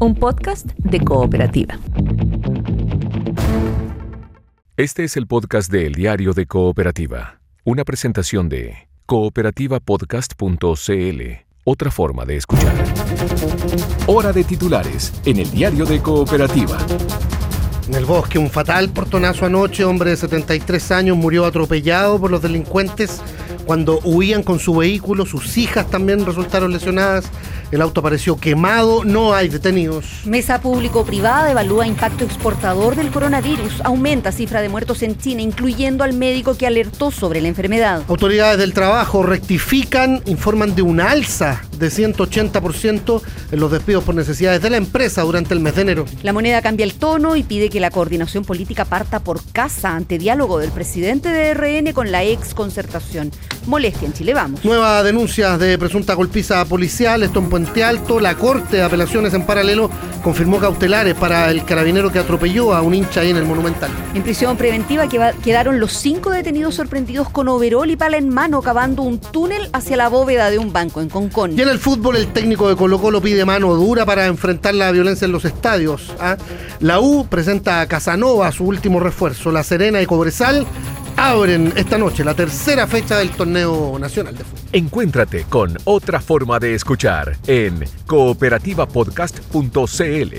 un podcast de cooperativa. Este es el podcast de El Diario de Cooperativa, una presentación de cooperativapodcast.cl, otra forma de escuchar. Hora de titulares en El Diario de Cooperativa. En el bosque, un fatal portonazo anoche, hombre de 73 años murió atropellado por los delincuentes cuando huían con su vehículo, sus hijas también resultaron lesionadas, el auto apareció quemado, no hay detenidos. Mesa público-privada evalúa impacto exportador del coronavirus, aumenta cifra de muertos en China, incluyendo al médico que alertó sobre la enfermedad. Autoridades del trabajo rectifican, informan de un alza de 180% en los despidos por necesidades de la empresa durante el mes de enero. La moneda cambia el tono y pide que la coordinación política parta por casa ante diálogo del presidente de RN con la ex concertación molestia en Chile Vamos. Nueva denuncia de presunta golpiza policial, esto en Puente Alto. La Corte de Apelaciones en paralelo confirmó cautelares para el carabinero que atropelló a un hincha ahí en el Monumental. En prisión preventiva quedaron los cinco detenidos sorprendidos con overol y pala en mano cavando un túnel hacia la bóveda de un banco en Concón. Y en el fútbol, el técnico de Colo Colo pide mano dura para enfrentar la violencia en los estadios. ¿ah? La U presenta a Casanova su último refuerzo. La Serena y Cobresal abren esta noche la tercera fecha del torneo nacional de fútbol. Encuéntrate con otra forma de escuchar en cooperativapodcast.cl.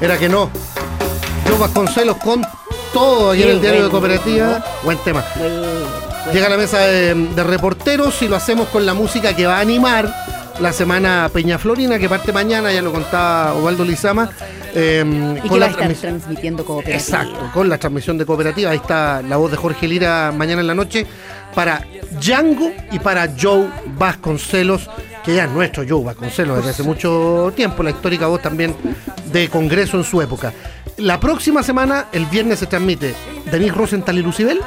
Era que no. Yo Vasconcelos con todo aquí en el diario de cooperativa. Buen tema. Llega a la mesa de, de reporteros y lo hacemos con la música que va a animar la semana Peña Florina, que parte mañana, ya lo contaba Osvaldo Lizama. Eh, y con la transmitiendo cooperativa. Exacto, con la transmisión de cooperativa. Ahí está la voz de Jorge Lira mañana en la noche para Django y para Joe Vasconcelos, que ya es nuestro Joe Vasconcelos desde hace mucho tiempo, la histórica voz también de Congreso en su época. La próxima semana, el viernes, se transmite Denis Rosenthal y Lucibel.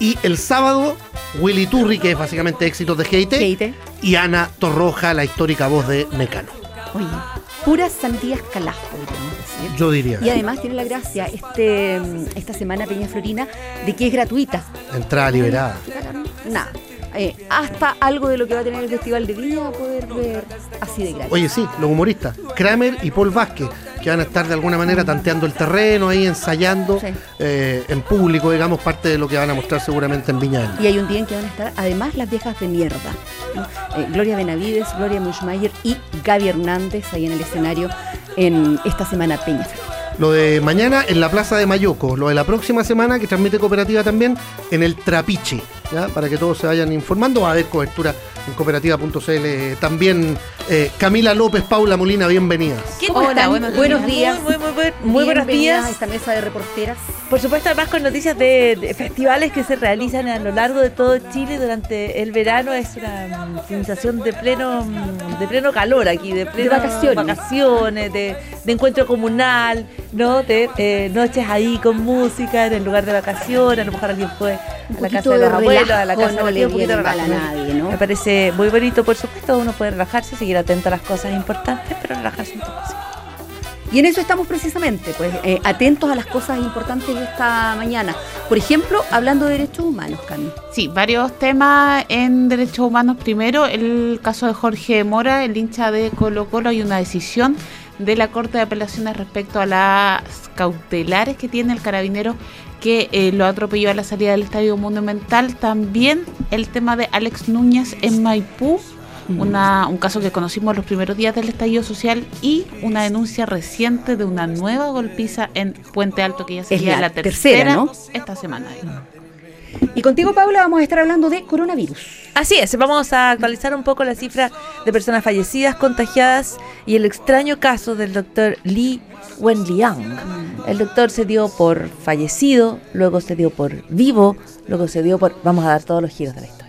Y el sábado, Willy Turri, que es básicamente éxitos de GIT, y Ana Torroja, la histórica voz de Mecano. Oye, puras sandías calas, podríamos decir. Yo diría. Y además tiene la gracia este, esta semana Peña Florina de que es gratuita. Entrada liberada. Nada. Eh, hasta algo de lo que va a tener el Festival de Viña a poder ver así de gratis. Oye, sí, los humoristas, Kramer y Paul Vázquez, que van a estar de alguna manera tanteando el terreno, ahí ensayando eh, en público, digamos, parte de lo que van a mostrar seguramente en Viña. Y hay un día en que van a estar, además, las viejas de mierda. Eh, Gloria Benavides, Gloria Muschmayer y Gaby Hernández ahí en el escenario en esta semana Peña. Lo de mañana en la Plaza de Mayoco, lo de la próxima semana que transmite Cooperativa también en el Trapiche, ¿ya? para que todos se vayan informando. Va a haber cobertura en cooperativa.cl. También eh, Camila López, Paula Molina, bienvenidas. Hola, buenos, buenos días. Muy, muy, muy, muy buenos días. a esta mesa de reporteras. Por supuesto, además con noticias de, festivales que se realizan a lo largo de todo Chile durante el verano. Es una mm, sensación de pleno mm, de pleno calor aquí, de pleno vacaciones, vacaciones de, encuentro comunal, ¿no? De eh, noches ahí con música en el lugar de vacaciones. A lo mejor alguien fue a la casa de los abuelos, a la casa no de un poquito a nadie, ¿no? Me parece muy bonito, por supuesto. Uno puede relajarse, seguir atento a las cosas importantes, pero relajarse un poco. Y en eso estamos precisamente, pues eh, atentos a las cosas importantes de esta mañana. Por ejemplo, hablando de derechos humanos, Cami. Sí, varios temas en derechos humanos. Primero, el caso de Jorge Mora, el hincha de Colo Colo, hay una decisión de la Corte de Apelaciones respecto a las cautelares que tiene el carabinero que eh, lo atropelló a la salida del Estadio Monumental. También el tema de Alex Núñez en Maipú, un caso que conocimos los primeros días del estallido social y una denuncia reciente de una nueva golpiza en Puente Alto que ya sería la, tercera, esta semana. Y contigo, Paula, vamos a estar hablando de coronavirus. Así es, vamos a actualizar un poco la cifra de personas fallecidas, contagiadas y el extraño caso del doctor Li Wenliang. El doctor se dio por fallecido, luego se dio por vivo, luego se dio por... Vamos a dar todos los giros de la historia.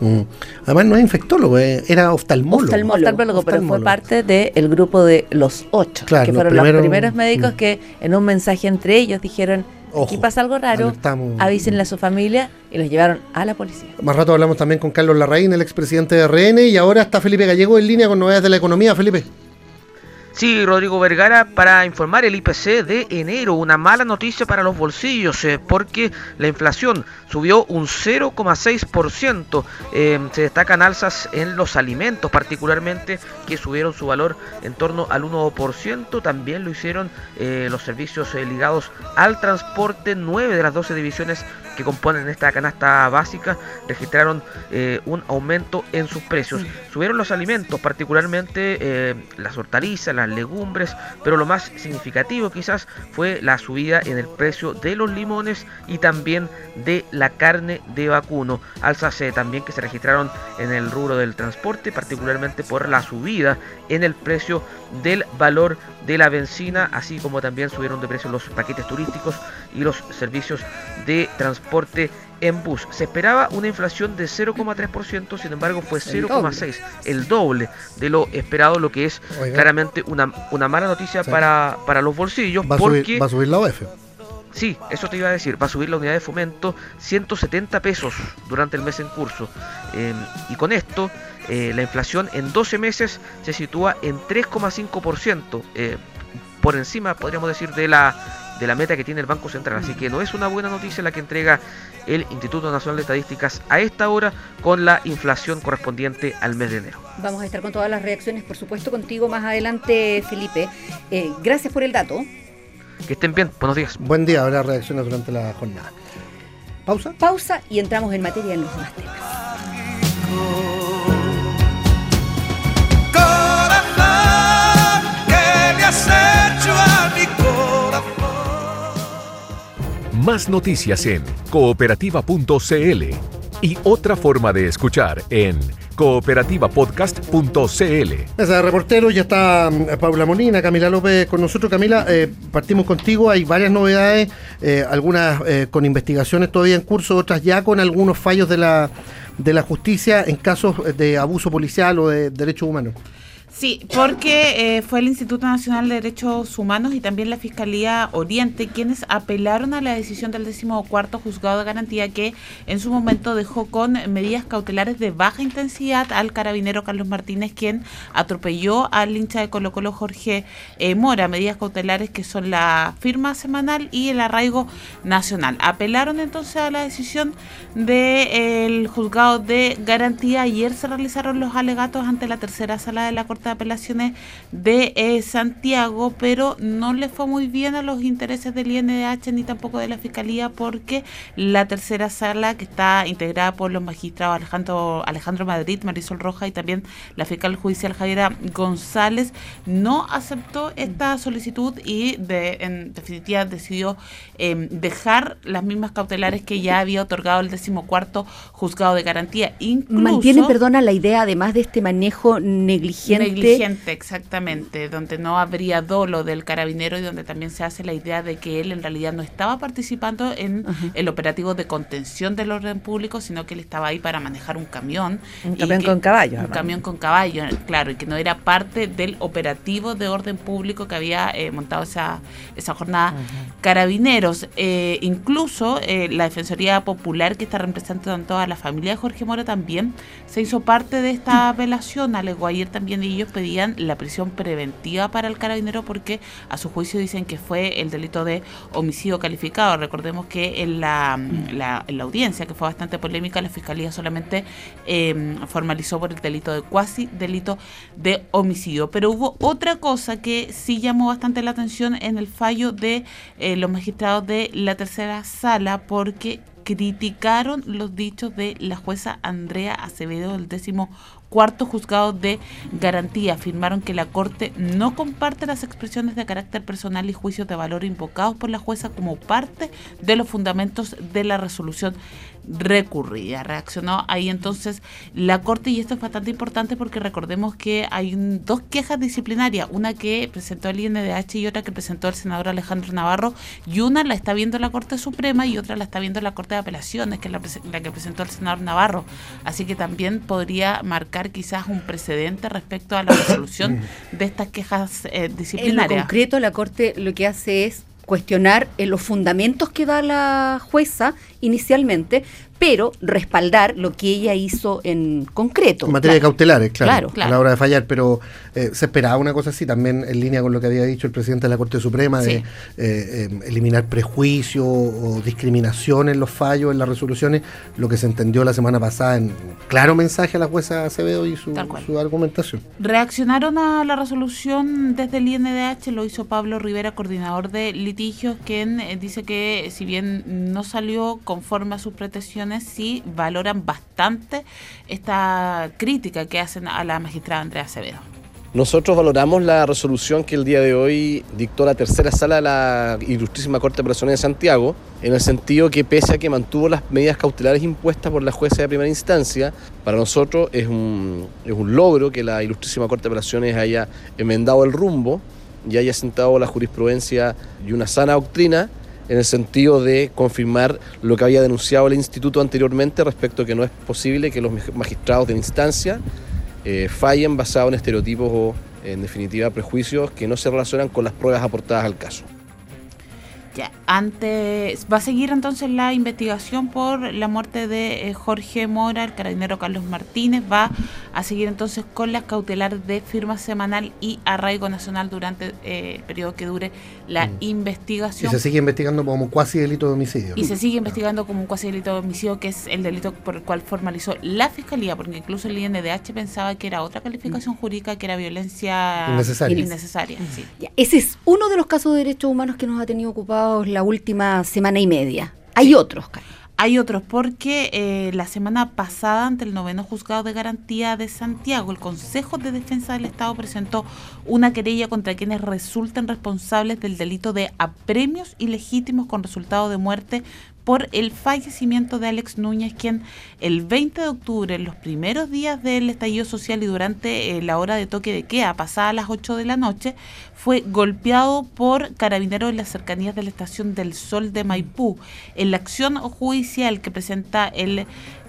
Mm. Además no es infectólogo, eh, era oftalmólogo. Oftalmólogo, pero fue parte del grupo de los ocho, que fueron los primeros médicos mm. que en un mensaje entre ellos dijeron, aquí pasa algo raro, avísenle a su familia y los llevaron a la policía. Más rato hablamos también con Carlos Larraín, el expresidente de RN, y ahora está Felipe Gallego en línea con novedades de la economía. Felipe. Sí, Rodrigo Vergara, para informar el IPC de enero, una mala noticia para los bolsillos, eh, porque la inflación subió un 0,6%. Eh, se destacan alzas en los alimentos, particularmente, que subieron su valor en torno al 1%. También lo hicieron eh, los servicios ligados al transporte. 9 de las 12 divisiones que componen esta canasta básica registraron un aumento en sus precios. Subieron los alimentos, particularmente las hortalizas, las legumbres, pero lo más significativo quizás fue la subida en el precio de los limones y también de la carne de vacuno. Alzas eh, también que se registraron en el rubro del transporte, particularmente por la subida en el precio del valor de la benzina, así como también subieron de precio los paquetes turísticos y los servicios de transporte en bus. Se esperaba una inflación de 0,3%, sin embargo fue 0,6%, el doble de lo esperado, lo que es claramente una, una mala noticia para, para los bolsillos. Va, porque, a subir la OF. Sí, eso te iba a decir, va a subir la unidad de fomento 170 pesos durante el mes en curso. Em, y con esto, eh, la inflación en 12 meses se sitúa en 3,5%, eh, por encima, podríamos decir, de la de la meta que tiene el Banco Central. Así que no es una buena noticia la que entrega el Instituto Nacional de Estadísticas a esta hora con la inflación correspondiente al mes de enero. Vamos a estar con todas las reacciones, por supuesto, contigo más adelante, Felipe. Eh, gracias por el dato. Que estén bien, buenos días. Buen día, habrá reacciones durante la jornada. Pausa. Pausa y entramos en materia en los demás temas. Más noticias en cooperativa.cl y otra forma de escuchar en cooperativapodcast.cl. Esa reportero, ya está mm, Paula Molina, Camila López con nosotros. Camila, eh, partimos contigo, hay varias novedades, eh, algunas eh, con investigaciones todavía en curso, otras ya con algunos fallos de la, de la justicia en casos de abuso policial o de derechos humanos. Sí, porque eh, fue el Instituto Nacional de Derechos Humanos y también la Fiscalía Oriente quienes apelaron a la decisión del decimocuarto juzgado de garantía que en su momento dejó con medidas cautelares de baja intensidad al carabinero Carlos Martínez, quien atropelló al hincha de Colo Colo Jorge eh, Mora. Medidas cautelares que son la firma semanal y el arraigo nacional. Apelaron entonces a la decisión del juzgado de garantía. Ayer se realizaron los alegatos ante la tercera sala de la Corte Apelaciones de eh, Santiago, pero no le fue muy bien a los intereses del INDH ni tampoco de la Fiscalía porque la tercera sala, que está integrada por los magistrados Alejandro, Alejandro Madrid, Marisol Roja y también la fiscal judicial Javiera González, no aceptó esta solicitud y de, en definitiva decidió em, dejar las mismas cautelares que ya había otorgado el decimocuarto juzgado de garantía. Mantiene, perdona, la idea además de este manejo negligente negligente, exactamente, donde no habría dolo del carabinero y donde también se hace la idea de que él en realidad no estaba participando en el operativo de contención del orden público, sino que él estaba ahí para manejar un camión. Un camión con caballo. Un camión con caballo, claro, y que no era parte del operativo de orden público que había eh, montado esa, esa jornada carabineros. Eh, incluso eh, la Defensoría Popular, que está representando a la familia de Jorge Mora, también se hizo parte de esta apelación, alegó ayer también ellos pedían la prisión preventiva para el carabinero porque a su juicio dicen que fue el delito de homicidio calificado. Recordemos que en la, la, en la audiencia, que fue bastante polémica, la fiscalía solamente em, formalizó por el delito de cuasi delito de homicidio. Pero hubo otra cosa que sí llamó bastante la atención en el fallo de eh, los magistrados de la tercera sala porque criticaron los dichos de la jueza Andrea Acevedo del décimo cuarto juzgado de garantía. Afirmaron que la Corte no comparte las expresiones de carácter personal y juicios de valor invocados por la jueza como parte de los fundamentos de la resolución recurrida. Reaccionó ahí entonces la Corte y esto es bastante importante porque recordemos que hay dos quejas disciplinarias, una que presentó el INDH y otra que presentó el senador Alejandro Navarro y una la está viendo la Corte Suprema y otra la está viendo la Corte de Apelaciones, que es la, la que presentó el senador Navarro. Así que también podría marcar quizás un precedente respecto a la resolución de estas quejas eh, disciplinarias. En concreto, la Corte lo que hace es cuestionar eh, los fundamentos que da la jueza inicialmente, pero respaldar lo que ella hizo en concreto. En materia de Claro. cautelares, claro, Claro. a la hora de fallar, pero eh, se esperaba una cosa así, también en línea con lo que había dicho el presidente de la Corte Suprema, de eh, eh, eliminar prejuicios o discriminación en los fallos, en las resoluciones, lo que se entendió la semana pasada en claro mensaje a la jueza Acevedo y su, su argumentación. Reaccionaron a la resolución desde el INDH, lo hizo Pablo Rivera, coordinador de litigios, quien eh, dice que si bien no salió conforme a sus pretensiones, sí valoran bastante esta crítica que hacen a la magistrada Andrea Acevedo. Nosotros valoramos la resolución que el día de hoy dictó la tercera sala de la Ilustrísima Corte de Apelaciones de Santiago, en el sentido que pese a que mantuvo las medidas cautelares impuestas por la jueza de primera instancia, para nosotros es un, es un logro que la Ilustrísima Corte de Apelaciones haya enmendado el rumbo y haya sentado la jurisprudencia y una sana doctrina en el sentido de confirmar lo que había denunciado el instituto anteriormente respecto a que no es posible que los magistrados de instancia eh, fallen basado en estereotipos o, en definitiva, prejuicios que no se relacionan con las pruebas aportadas al caso. Ya, antes va a seguir entonces la investigación por la muerte de eh, Jorge Mora, el carabinero Carlos Martínez, va a seguir entonces con las cautelares de firma semanal y arraigo nacional durante eh, el periodo que dure la Mm. Y investigación. se sigue investigando como cuasi delito de homicidio. Y se sigue investigando como un cuasi delito de homicidio, que es el delito por el cual formalizó la fiscalía, porque incluso el INDH pensaba que era otra calificación jurídica, que era violencia Innecesaria. innecesaria, sí. Ya, ese es uno de los casos de derechos humanos que nos ha tenido la última semana y media. Hay otros. Hay otros porque eh, la semana pasada ante el noveno juzgado de garantía de Santiago, el Consejo de Defensa del Estado presentó una querella contra quienes resulten responsables del delito de apremios ilegítimos con resultado de muerte por el fallecimiento de Alex Núñez, quien el 20 de octubre, en los primeros días del estallido social y durante eh, la hora de toque de queda, pasada las 8 de la noche, fue golpeado por carabineros en las cercanías de la estación del Sol de Maipú. En la acción judicial que presenta el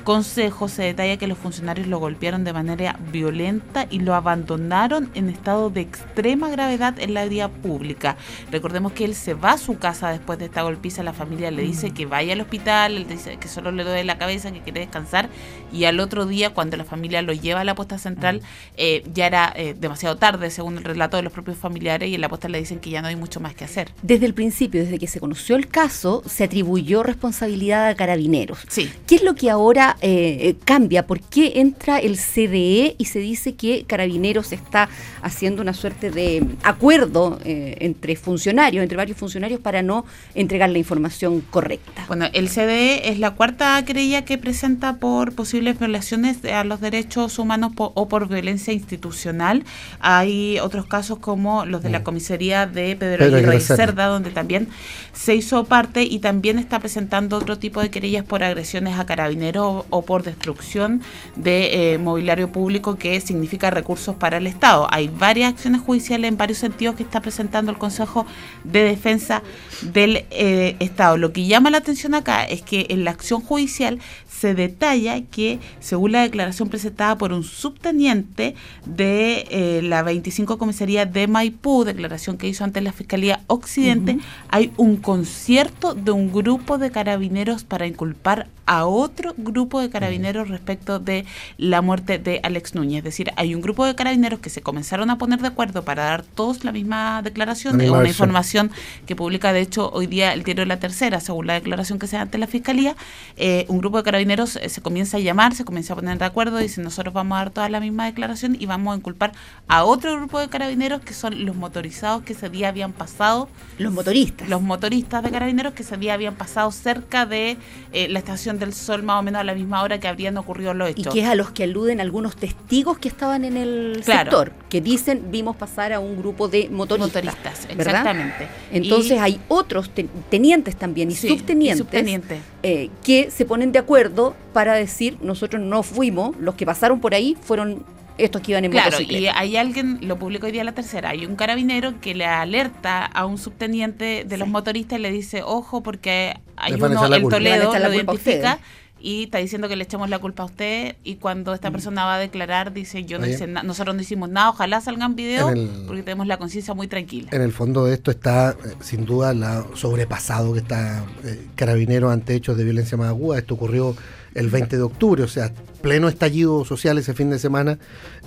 Consejo se detalla que los funcionarios lo golpearon de manera violenta y lo abandonaron en estado de extrema gravedad en la vía pública. Recordemos que él se va a su casa después de esta golpiza, la familia le dice que vaya al hospital, él dice que solo le duele la cabeza, que quiere descansar y al otro día cuando la familia lo lleva a la posta central eh, ya era eh, demasiado tarde según el relato de los propios familiares y en la posta le dicen que ya no hay mucho más que hacer. Desde el principio, desde que se conoció el caso, se atribuyó responsabilidad a carabineros. Sí. ¿Qué es lo que ahora eh, eh, cambia? ¿Por qué entra el CDE y se dice que Carabineros está haciendo una suerte de acuerdo eh, entre funcionarios, entre varios funcionarios, para no entregar la información correcta? Bueno, el CDE es la cuarta querella que presenta por posibles violaciones a los derechos humanos po- o por violencia institucional. Hay otros casos como los de la comisaría de Pedro, Pedro Aguirre. Cerda, donde también se hizo parte y también está presentando otro tipo de querellas por agresiones a carabineros o, por destrucción de eh, mobiliario público que significa recursos para el Estado. Hay varias acciones judiciales en varios sentidos que está presentando el Consejo de Defensa del eh, Estado. Lo que llama la atención acá es que en la acción judicial se detalla que, según la declaración presentada por un subteniente de eh, la 25 Comisaría de Maipú, declaración que hizo ante la Fiscalía Occidente, hay un concierto de un grupo de carabineros para inculpar a otro grupo de carabineros respecto de la muerte de Alex Núñez. Es decir, hay un grupo de carabineros que se comenzaron a poner de acuerdo para dar todos la misma declaración, La es misma una información que publica de hecho hoy día el diario La Tercera, según la declaración que se da ante la Fiscalía, eh, un grupo de carabineros eh, se comienza a llamar, se comienza a poner de acuerdo, dice nosotros vamos a dar toda la misma declaración y vamos a inculpar a otro grupo de carabineros que son los motorizados que ese día habían pasado Los motoristas. los motoristas de carabineros que ese día habían pasado cerca de eh, la estación del Sol más o menos a la misma hora que habrían ocurrido los Y hechos. que es a los que aluden algunos testigos que estaban en el Claro. sector, que dicen vimos pasar a un grupo de motoristas. motoristas, ¿verdad? exactamente. Ences Y- hay otros te- tenientes también y Sí, subtenientes y subteniente. eh, que se ponen de acuerdo para decir nosotros no fuimos, los que pasaron por ahí fueron estos que iban en Claro, y hay alguien, lo publicó hoy día la tercera, hay un carabinero que le alerta a un subteniente de los motoristas y le dice, ojo, porque hay Les uno, el Toledo, lo identifica. Y está diciendo que le echamos la culpa a usted y cuando esta persona va a declarar dice yo no hice na- nosotros no hicimos nada, ojalá salgan videos porque tenemos la conciencia muy tranquila. En el fondo de esto está, eh, sin duda, la sobrepasado que está eh, Carabineros ante hechos de violencia más aguda. Esto ocurrió el 20 de octubre, o sea, pleno estallido social ese fin de semana.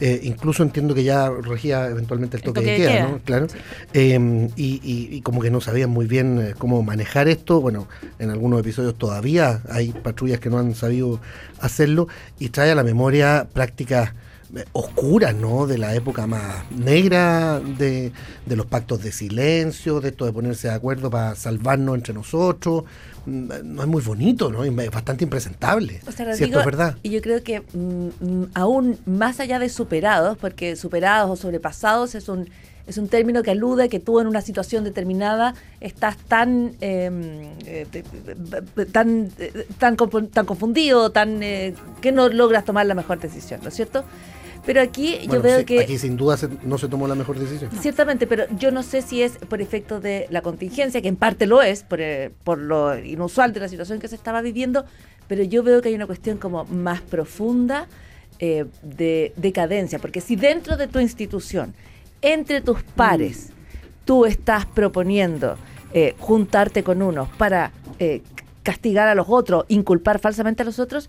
Eh, incluso entiendo que ya regía eventualmente el El toque, de queda, queda, ¿no? Claro. Eh, y, y- y como que no sabían muy bien eh, cómo manejar esto. Bueno, en algunos episodios todavía hay patrullas que no han sabido hacerlo y trae a la memoria prácticas oscuras, ¿no? De la época más negra de, de los pactos de silencio, de esto de ponerse de acuerdo para salvarnos entre nosotros. Mm, No es muy bonito, ¿no? Es bastante impresentable. O sea, si esto Rodrigo, es verdad. Y yo creo que mm, mm, aún más allá de superados, porque superados o sobrepasados es un es un término que alude a que tú en una situación determinada estás tan eh, eh, tan eh, tan, confu- tan confundido, tan eh, que no logras tomar la mejor decisión, ¿no es cierto? Pero aquí yo veo sí, que Aquí sin duda se- no se tomó la mejor decisión. Ciertamente, pero yo no sé si es por efecto de la contingencia, que en parte lo es, por, eh, por lo inusual de la situación que se estaba viviendo, pero yo veo que hay una cuestión como más profunda eh, de decadencia, porque si dentro de tu institución, entre tus pares, tú estás proponiendo eh, juntarte con unos para eh, castigar a los otros, inculpar falsamente a los otros,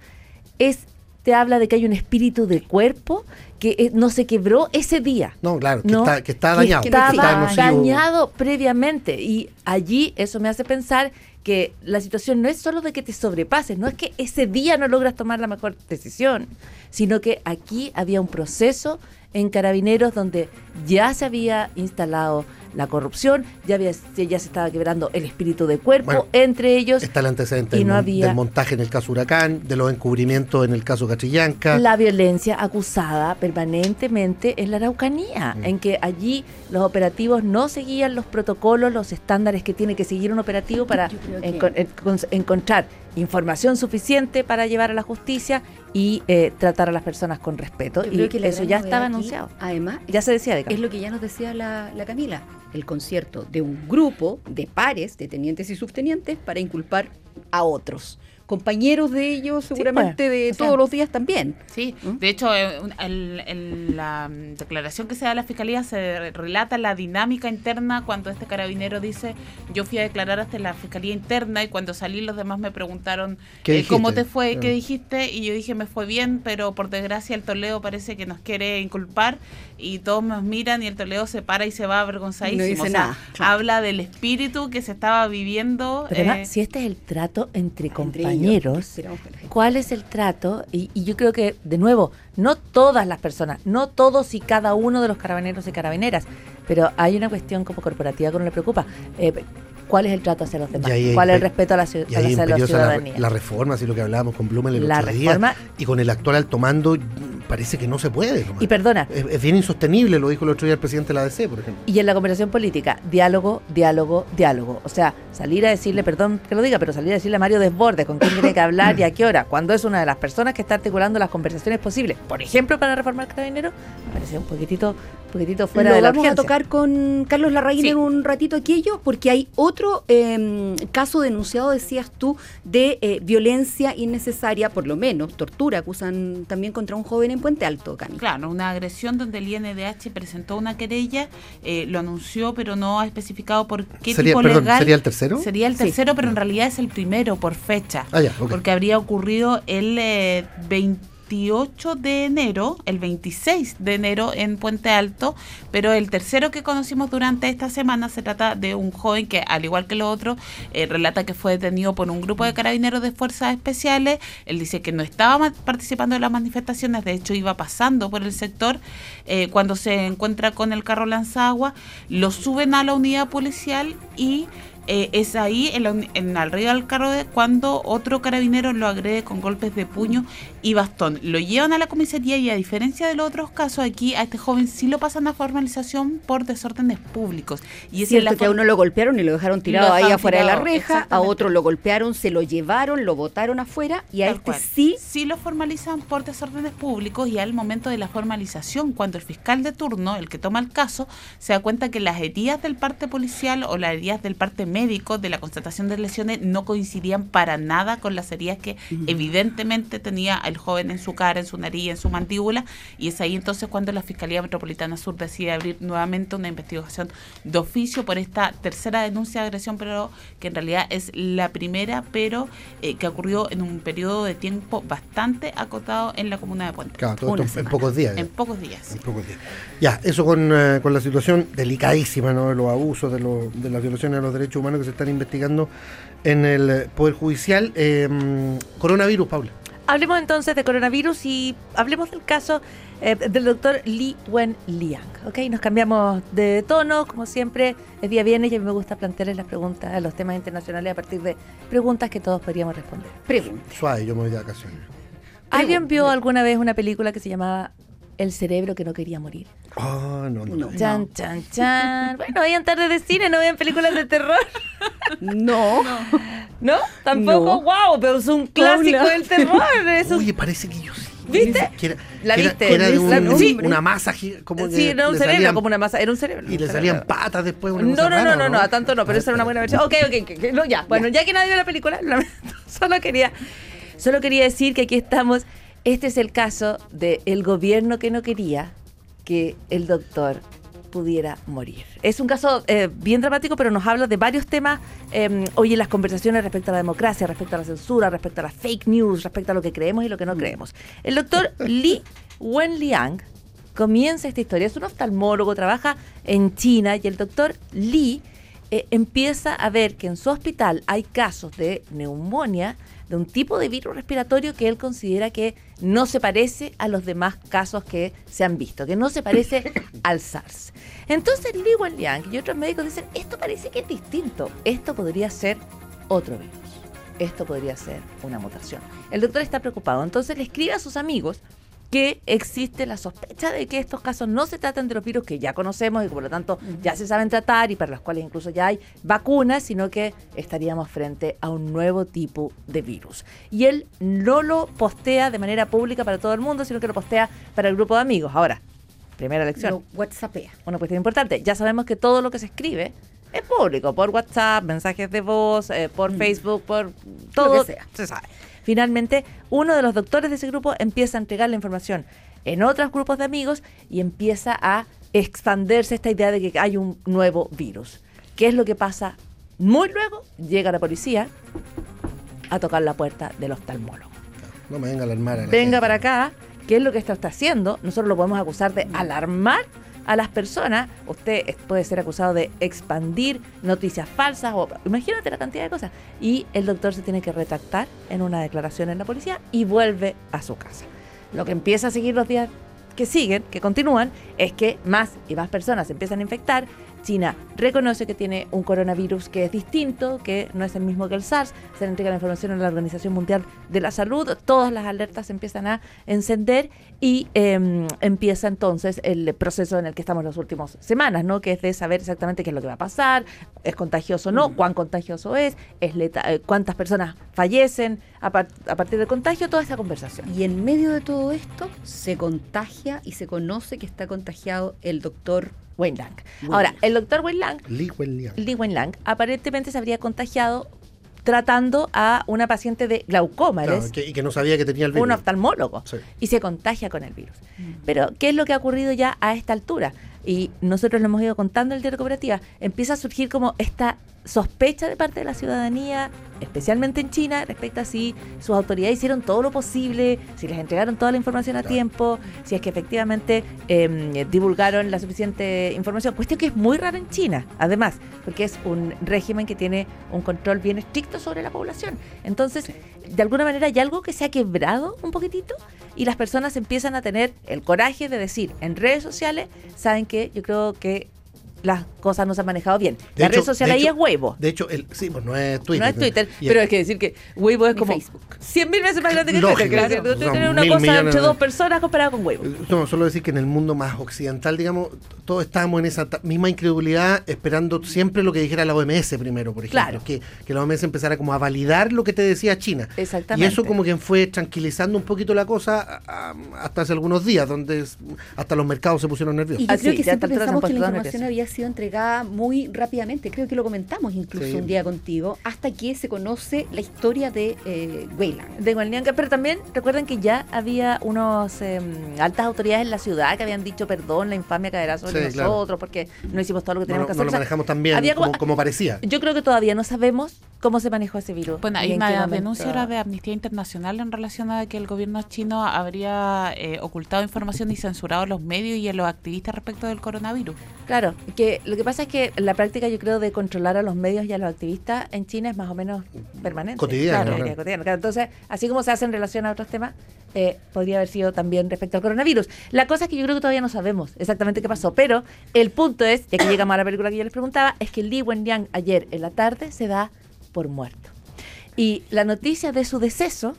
es te habla de que hay un espíritu de cuerpo que eh, no se quebró ese día. No, claro, que, ¿no? está, que está dañado. que estaba está dañado previamente y allí eso me hace pensar que la situación no es solo de que te sobrepases, no es que ese día no logras tomar la mejor decisión, sino que aquí había un proceso en Carabineros donde ya se había instalado la corrupción, ya, había, ya se estaba quebrando el espíritu de cuerpo Bueno, entre ellos, Está el antecedente y del, no mon- había- del montaje en el caso Huracán, de los encubrimientos en el caso Catrillanca. la violencia acusada permanentemente en la Araucanía, Mm. en que allí los operativos no seguían los protocolos, los estándares que tiene que seguir un operativo para enco- encontrar información suficiente para llevar a la justicia y eh, tratar a las personas con respeto. Yo Y creo que la eso ya estaba aquí, anunciado. Además, Ya se decía de es lo que ya nos decía la, la Camila, el concierto de un grupo de pares, de tenientes y subtenientes, para inculpar a otros. Compañeros de ellos, seguramente de pues, sea, todos los días también. Sí, ¿Mm? de hecho, eh, un- el- el- la mm, declaración que se da a la fiscalía se re- relata la dinámica interna cuando este carabinero dice: Yo fui a declarar hasta la fiscalía interna y cuando salí, los demás me preguntaron ¿Qué eh, cómo te fue, qué Ah. dijiste. Y yo dije: Me fue bien, pero por desgracia, el Toledo parece que nos quiere inculpar y todos nos miran y el Toledo se para y se va avergonzadísimo. No dice O sea, nada, claro. Habla del espíritu que se estaba viviendo. Pero además, eh, si este es el trato entre Entre compañeros, ¿Cuál es el trato? Y, y yo creo que, de nuevo, no todas las personas, no todos y cada uno de los carabineros y carabineras, pero hay una cuestión como corporativa que no le preocupa. Eh, ¿Cuál es el trato hacia los demás? ¿Cuál es el respeto a la, ciu- Y a la, la imperiosa la, ciudadanía? la reforma, así lo que hablábamos con Blumen el La otro día, reforma- y con el actual alto mando parece que no se puede. nomás. Y perdona, es, es bien insostenible, lo dijo el otro día el presidente de la ADC, por ejemplo. y en la conversación política, diálogo, diálogo, diálogo. O sea, salir a decirle, perdón que lo diga, pero salir a decirle a Mario Desbordes con quién tiene que hablar y a qué hora, cuando es una de las personas que está articulando las conversaciones posibles, por ejemplo, para reformar Carabineros, me parece un poquitito, un poquitito fuera Lo de la vamos a tocar con Carlos Larraín Sí. en un ratito aquello, porque hay otro eh, caso denunciado, decías tú, de eh, violencia innecesaria, por lo menos, tortura, acusan también contra un joven en Puente Alto, Cami. Claro, una agresión donde el INDH presentó una querella, eh, lo anunció, pero no ha especificado por qué Sería- tipo perdón, legal. ¿sería el tercero? Sería el Sí. tercero, pero en realidad es el primero por fecha. Ah, ya, ok. Porque habría ocurrido el eh, 28 de enero, el 26 de enero en Puente Alto, pero el tercero que conocimos durante esta semana se trata de un joven que, al igual que los otros, eh, relata que fue detenido por un grupo de carabineros de fuerzas especiales. Él dice que no estaba participando de las manifestaciones, de hecho iba pasando por el sector eh, cuando se encuentra con el carro lanzagua, lo suben a la unidad policial y eh, es ahí, en, la en arriba del carro, de, cuando otro carabinero lo agrede con golpes de puño y bastón. Lo llevan a la comisaría y a diferencia de los otros casos, aquí a este joven sí lo pasan a formalización por desórdenes públicos. Y Es cierto que a uno lo golpearon y lo dejaron tirado Lo ahí afuera de la reja, a otro lo golpearon, se lo llevaron, lo botaron afuera y a Tal este cual. sí Sí lo formalizan por desórdenes públicos y al momento de la formalización, cuando el fiscal de turno, el que toma el caso, se da cuenta que las heridas del parte policial o las heridas del parte médico de la constatación de lesiones no coincidían para nada con las heridas que evidentemente tenía el joven en su cara, en su nariz, en su mandíbula, y es ahí entonces cuando la Fiscalía Metropolitana Sur decide abrir nuevamente una investigación de oficio por esta tercera denuncia de agresión, pero que en realidad es la primera, pero eh, que ocurrió en un periodo de tiempo bastante acotado en la comuna de Puente. Claro, todo Una esto en pocos días. En pocos días. En pocos días. Ya, eso con, eh, con la situación delicadísima, ¿no? De los abusos, de, los- de las violaciones a los derechos humanos que se están investigando en el Poder Judicial. Eh, coronavirus, Paula. Hablemos entonces de coronavirus y hablemos del caso eh, del doctor Li Wen Liang. ¿ok? Nos cambiamos de tono, como siempre, es día viernes y a mí me gusta plantearles las preguntas, los temas internacionales a partir de preguntas que todos podríamos responder. Pregunta. Suave, yo me voy de vacaciones. ¿Alguien vio alguna vez una película que se llamaba El cerebro que no quería morir? Ah, no, no. No. Chan, chan, chan. Bueno, vayan tarde de cine, no vean películas de terror. No. ¿No? Tampoco. No. ¡Wow! Pero es un clásico Paula. del terror. Es un- Oye, parece que yo sí. ¿Viste? Que era, ¿La que era- viste? que era de La- un- sí. una masa como sí, no un cerebro, salían- como una masa. Era un cerebro. Y un le cerebro. salían patas después. Una No, no, no, rara, no, no, a tanto no, pero esa era una buena versión. Ok, ok, ok, ok, no, ya. Bueno, ya que nadie vio la película, solo quería, solo quería decir que aquí estamos. Este es el caso del gobierno que no quería que el doctor pudiera morir. Es un caso eh, bien dramático, pero nos habla de varios temas eh, hoy en las conversaciones respecto a la democracia, respecto a la censura, respecto a las fake news, respecto a lo que creemos y lo que no creemos. El doctor Li Wenliang comienza esta historia. Es un oftalmólogo, trabaja en China y el doctor Li eh, empieza a ver que en su hospital hay casos de neumonía de un tipo de virus respiratorio que él considera que no se parece a los demás casos que se han visto, que no se parece al SARS. Entonces Li Wenliang y otros médicos dicen, esto parece que es distinto, esto podría ser otro virus, esto podría ser una mutación. El doctor está preocupado, entonces le escribe a sus amigos que existe la sospecha de que estos casos no se tratan de los virus que ya conocemos y que por lo tanto ya se saben tratar y para los cuales incluso ya hay vacunas, sino que estaríamos frente a un nuevo tipo de virus. Y él no lo postea de manera pública para todo el mundo, sino que lo postea para el grupo de amigos. Ahora, primera lección Lo WhatsAppea. una cuestión importante. Ya sabemos que todo lo que se escribe es público, por WhatsApp, mensajes de voz, eh, por Facebook, por todo. que sea. Se sabe. Finalmente, uno de los doctores de ese grupo empieza a entregar la información en otros grupos de amigos y empieza a expandirse esta idea de que hay un nuevo virus. ¿Qué es lo que pasa? Muy luego llega la policía a tocar la puerta del oftalmólogo No me venga a alarmar. a la venga gente. para acá, ¿qué es lo que esto está haciendo? Nosotros lo podemos acusar de alarmar a las personas. Usted puede ser acusado de expandir noticias falsas o imagínate la cantidad de cosas. Y el doctor se tiene que retractar en una declaración en la policía y vuelve a su casa. Lo que empieza a seguir los días que siguen, que continúan, es que más y más personas se empiezan a infectar. China reconoce que tiene un coronavirus que es distinto, que no es el mismo que el SARS. Se le entrega la información a la Organización Mundial de la Salud. Todas las alertas se empiezan a encender y eh, empieza entonces el proceso en el que estamos las últimas semanas, ¿no? Que es de saber exactamente qué es lo que va a pasar, es contagioso o no, cuán contagioso es, es leta- eh, cuántas personas fallecen a, par- a partir del contagio, toda esa conversación. Y en medio de todo esto se contagia y se conoce que está contagiado el doctor Wayne Lang. Wayne Ahora, el doctor Wayne Lang Li Wenliang. Li Wenlang aparentemente se habría contagiado tratando a una paciente de glaucoma. Claro, que- y que no sabía que tenía el virus. un oftalmólogo Sí. y se contagia con el virus. Pero, ¿qué es lo que ha ocurrido ya a esta altura? Y nosotros lo hemos ido contando en el diario Cooperativa. Empieza a surgir como esta sospecha de parte de la ciudadanía, especialmente en China, respecto a si sus autoridades hicieron todo lo posible, si les entregaron toda la información a Claro. tiempo, si es que efectivamente eh, divulgaron la suficiente información. Cuestión que es muy rara en China, además, porque es un régimen que tiene un control bien estricto sobre la población. Entonces, de alguna manera hay algo que se ha quebrado un poquitito y las personas empiezan a tener el coraje de decir en redes sociales, saben que yo creo que las cosas no se han manejado bien. De la hecho- red social ahí hecho- es huevo. De hecho, el, sí, pues no es Twitter. no es Twitter, pero hay que decir que Weibo es como Facebook. 100 mil veces más grande que Lógico, Twitter. claro. Twitter es una mil cosa millones entre dos personas comparada con Weibo. No, solo decir que en el mundo más occidental, digamos, todos estábamos en esa misma incredulidad, esperando siempre lo que dijera la OMS primero, por ejemplo. Claro. Que, que la OMS empezara como a validar lo que te decía China. Exactamente. Y eso como que fue tranquilizando un poquito la cosa hasta hace algunos días, donde hasta los mercados se pusieron nerviosos. Y yo Ah, creo sí, que siempre pensamos que la información había sido entregada muy rápidamente. Creo que lo comentamos incluso Sí. un día contigo, hasta que se conoce la historia de eh, Weyland. de Gualnianca, pero también recuerden que ya había unos em, altas autoridades en la ciudad que habían dicho perdón, la infamia caerá sobre Sí, claro. nosotros porque no hicimos todo lo que No, teníamos que no hacer. lo O sea, manejamos tan bien había como, como- como parecía. Yo creo que todavía no sabemos cómo se manejó ese virus. Bueno, hay una denuncia ahora de Amnistía Internacional en relación a que el gobierno chino habría eh, ocultado información y censurado a los medios y a los activistas respecto del coronavirus. Claro, que lo que pasa es que la práctica yo creo de controlar a los medios y a los activistas en China es más o menos permanente. Cotidiana, Claro, claro. que es cotidiana. Claro, Entonces, así como se hace en relación a otros temas, eh, podría haber sido también respecto al coronavirus. La cosa es que yo creo que todavía no sabemos exactamente qué pasó, pero el punto es, ya que llegamos a la película que yo les preguntaba, es que Li Wenliang ayer en la tarde se da por muerto. Y la noticia de su deceso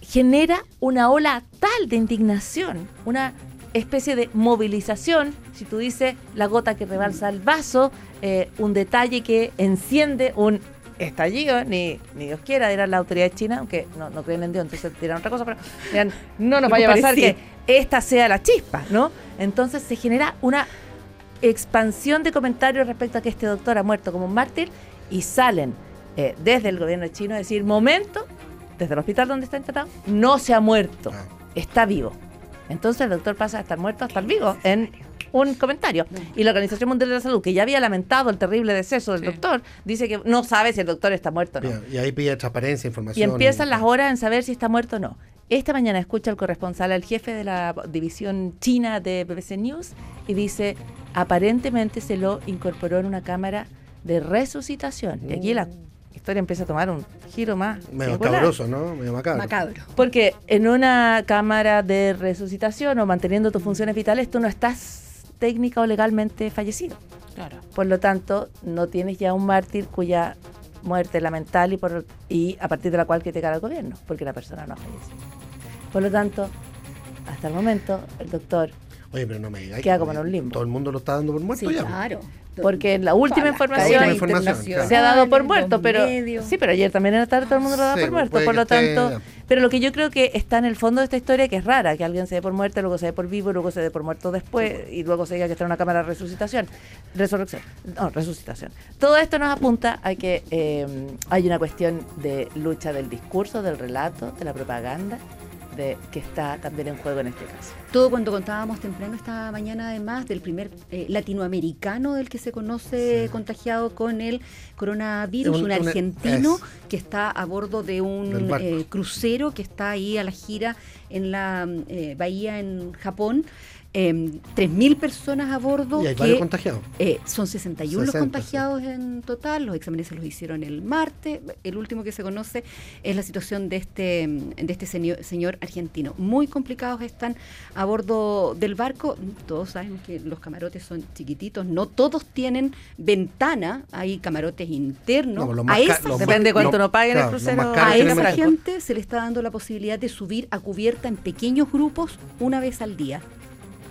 genera una ola tal de indignación, una especie de movilización, si tú dices la gota que rebalsa el vaso, eh, un detalle que enciende un estallido, ni, ni Dios quiera, dirán la autoridad china, aunque no, no creen en Dios, entonces dirán otra cosa, pero dirán, no nos vaya a pasar que esta sea la chispa, ¿no? Entonces se genera una expansión de comentarios respecto a que este doctor ha muerto como un mártir y salen eh, desde el gobierno chino a decir, momento, desde el hospital donde está internado, no se ha muerto, Ah. está vivo. Entonces el doctor pasa de estar muerto a estar vivo en un comentario. Y la Organización Mundial de la Salud, que ya había lamentado el terrible deceso del Sí. doctor, dice que no sabe si el doctor está muerto o no. Bien, Y ahí pide transparencia, Y información. empiezan las horas en saber si está muerto o no. Esta mañana escucha al corresponsal, al jefe de la división china de BBC News, y dice, aparentemente se lo incorporó en una cámara de resucitación. Y aquí la historia empieza a tomar un giro más. Medio cabroso, ¿no? Medio macabro. Macabro. Porque en una cámara de resucitación o manteniendo tus funciones vitales, tú no estás técnica o legalmente fallecido. Claro. Por lo tanto, no tienes ya un mártir cuya muerte es lamentable y, por, y a partir de la cual criticar al gobierno, porque la persona no ha fallecido. Por lo tanto, hasta el momento, el doctor, Oye, pero no me digas. Queda que como en un limbo. Todo el mundo lo está dando por muerto Sí, ya. claro. Porque en la última información se ha dado por muerto, pero medios. sí, pero ayer también en la tarde todo el mundo lo da Sí, por muerto, por lo esté- tanto, pero lo que yo creo que está en el fondo de esta historia que es rara, que alguien se dé por muerto, luego se dé por vivo, luego se dé por muerto después y luego se diga que está en una cámara de resucitación, resurrección, no, resucitación. Todo esto nos apunta a que eh, hay una cuestión de lucha del discurso, del relato, de la propaganda, de que está también en juego en este caso. Todo cuando contábamos temprano esta mañana, además del primer eh, latinoamericano del que se conoce contagiado con el coronavirus, Un- un, un- argentino es. que está a bordo de un eh, crucero que está ahí a la gira en la eh, bahía en Japón. Eh, 3.000 personas a bordo. Y hay que, varios contagiados. eh, son 61 los 60, contagiados en total, los exámenes se los hicieron el martes. El último que se conoce es la situación de este, de este señor, señor argentino. Muy complicados están a bordo del barco. Todos sabemos que los camarotes son chiquititos, no todos tienen ventana, hay camarotes internos. No, pues los a los Depende cuánto los- uno pague en el claro, los crucero. a esa gente se le está dando la posibilidad de subir a cubierta en pequeños grupos una vez al día.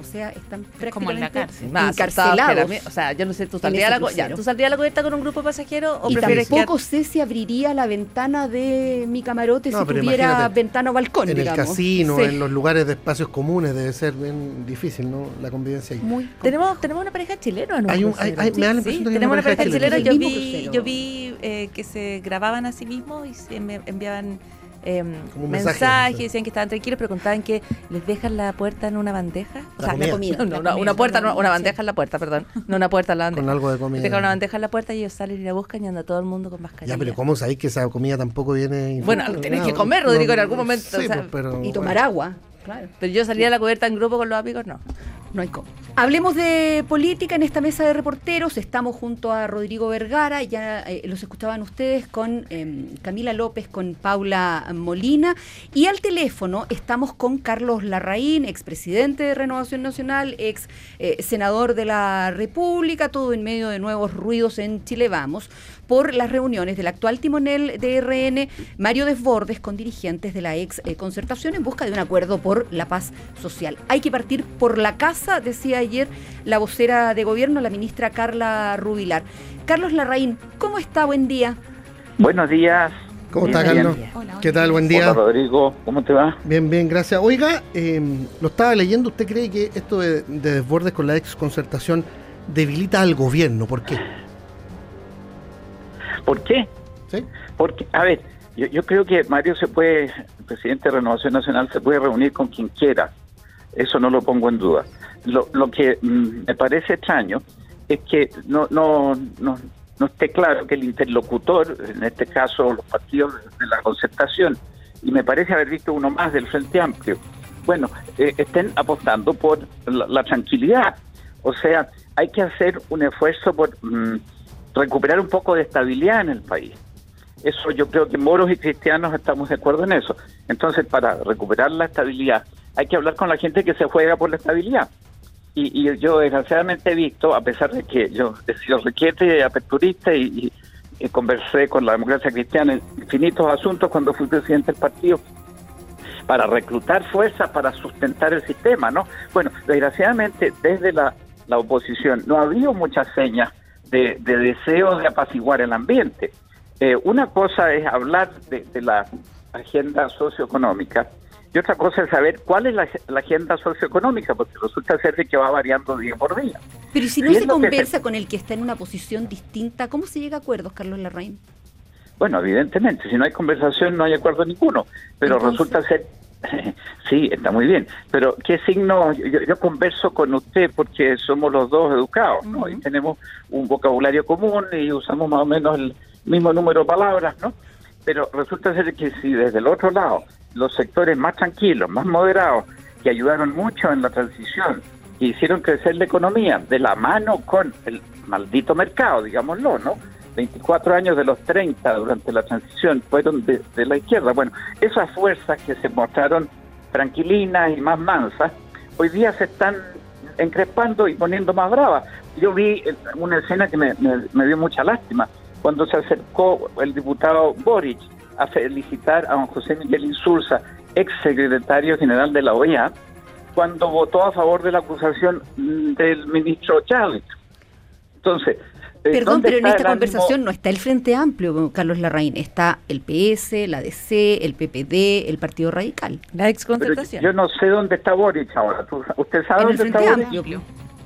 O sea, están como en la prácticamente cárcel. Más la encarcelados. o sea, yo no sé, ¿tú saldrías, a la, ya. ¿tú saldrías a la cubierta con un grupo pasajero o Y prefieres tampoco sé si abriría la ventana de mi camarote No, si tuviera ventana o balcón, En el casino, Sí. en los lugares de espacios comunes, debe ser bien difícil, ¿no? La convivencia ahí. Muy Tenemos, tenemos una pareja chilena en un Hay un- hay- hay- me da la impresión de que hay tenemos una pareja pareja chilena. chilena. Yo vi, yo vi eh, que se grababan a sí mismos y se me enviaban eh, mensajes, mensaje, decían que estaban tranquilos, pero contaban que les dejan la puerta en una bandeja. O La sea, comida. comida. No, no, La una- comida, una puerta, no, una sí. bandeja en la puerta, perdón. No una puerta en la bandeja. Con algo de comida. Dejan una bandeja en la puerta y ellos salen y la buscan y anda todo el mundo con mascarilla. Ya, pero ¿cómo sabéis que esa comida tampoco viene Bueno, tenés que comer, Rodrigo, en algún momento, Sí, o sea, pues, pero, Y tomar bueno. agua, claro. Pero yo salía a la cubierta en grupo con los amigos, no. No hay cómo. Hablemos de política en esta mesa de reporteros. Estamos junto a Rodrigo Vergara, ya eh, los escuchaban ustedes con eh, Camila López, con Paula Molina. Y al teléfono estamos con Carlos Larraín, expresidente de Renovación Nacional, ex eh, senador de la República, todo en medio de nuevos ruidos en Chile Vamos, por las reuniones del actual timonel de RN, Mario Desbordes, con dirigentes de la ex eh, concertación en busca de un acuerdo por la paz social. Hay que partir por la casa, decía ayer la vocera de gobierno, la ministra Carla Rubilar. Carlos Larraín, ¿cómo está? Buen día. Buenos días. ¿Cómo está, Carlos? Hola, ¿Qué tal? Buen Hola día. Rodrigo, ¿cómo te va? Bien, bien, gracias. Oiga, eh, lo estaba leyendo. ¿Usted cree que esto de, de desbordes con la ex concertación debilita al gobierno. ¿Por qué? ¿Por qué? ¿Sí? Porque, a ver, yo, yo creo que Mario se puede, el presidente de Renovación Nacional se puede reunir con quien quiera. Eso no lo pongo en duda. Lo, lo que mm, me parece extraño es que no, no, no, no esté claro que el interlocutor, en este caso los partidos de la concertación, y me parece haber visto uno más del Frente Amplio, bueno, eh, estén apostando por la, la tranquilidad. O sea, hay que hacer un esfuerzo por mm, recuperar un poco de estabilidad en el país. Eso yo creo que moros y cristianos estamos de acuerdo en eso. Entonces, para recuperar la estabilidad, hay que hablar con la gente que se juega por la estabilidad. Y, yo desgraciadamente he visto, a pesar de que yo he sido requiete, aperturista y, y- y conversé con la democracia cristiana en infinitos asuntos cuando fui presidente del partido, para reclutar fuerzas para sustentar el sistema, ¿no? Bueno, desgraciadamente desde la, la oposición no ha habido muchas señas de, de deseo de apaciguar el ambiente. Eh, una cosa es hablar de, de la agenda socioeconómica y otra cosa es saber cuál es la, la agenda socioeconómica, porque resulta ser de que va variando día por día. Pero ¿y si no se conversa con el que está en una posición distinta, ¿cómo se llega a acuerdos, Carlos Larraín? Bueno, evidentemente, si no hay conversación no hay acuerdo ninguno, pero Entonces- resulta ser, sí, está muy bien, pero ¿qué signo? Yo, yo converso con usted porque somos los dos educados, ¿no? Y tenemos un vocabulario común y usamos más o menos el mismo número de palabras, ¿no? Pero resulta ser que si desde el otro lado los sectores más tranquilos, más moderados, que ayudaron mucho en la transición, que hicieron crecer la economía de la mano con el maldito mercado, digámoslo, ¿no? 24 años de los 30 durante la transición fueron de, la izquierda. Bueno, esas fuerzas que se mostraron tranquilinas y más mansas, hoy día se están encrespando y poniendo más bravas. Yo vi una escena que me, dio mucha lástima, cuando se acercó el diputado Boric a felicitar a don José Miguel Insulza, ex secretario general de la OEA, cuando votó a favor de la acusación del ministro Chávez. Entonces, Perdón, ¿dónde pero en está esta el ánimo? conversación no está el Frente Amplio, Carlos Larraín. Está el PS, la DC, el PPD, el Partido Radical. La ex Pero concertación. yo no sé dónde está Boric ahora. ¿Tú- ¿Usted sabe En el dónde está Frente Boric?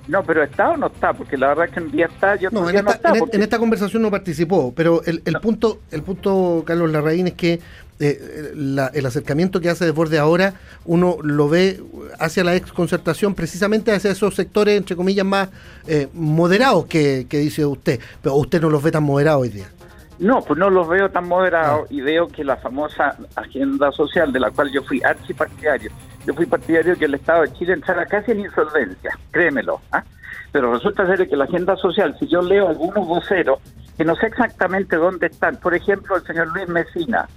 No, pero ¿está o no está? Porque la verdad es que un día está y otro No, en día no esta, está. en, e- porque- en esta conversación no participó, pero el, el punto, el punto, Carlos Larraín, es que eh, la- el acercamiento que hace Desborde ahora, uno lo ve hacia la ex concertación, precisamente hacia esos sectores, entre comillas, más eh, moderados que, que dice usted, pero usted no los ve tan moderados hoy día. No, pues no los veo tan Ah. moderados y veo que la famosa agenda social de la cual yo fui archipartidario, yo fui partidario que el Estado de Chile entrara casi en insolvencia, créemelo. ¿ah? Pero resulta ser que la agenda social, si yo leo algunos voceros que no sé exactamente dónde están, por ejemplo, el señor Luis Mesina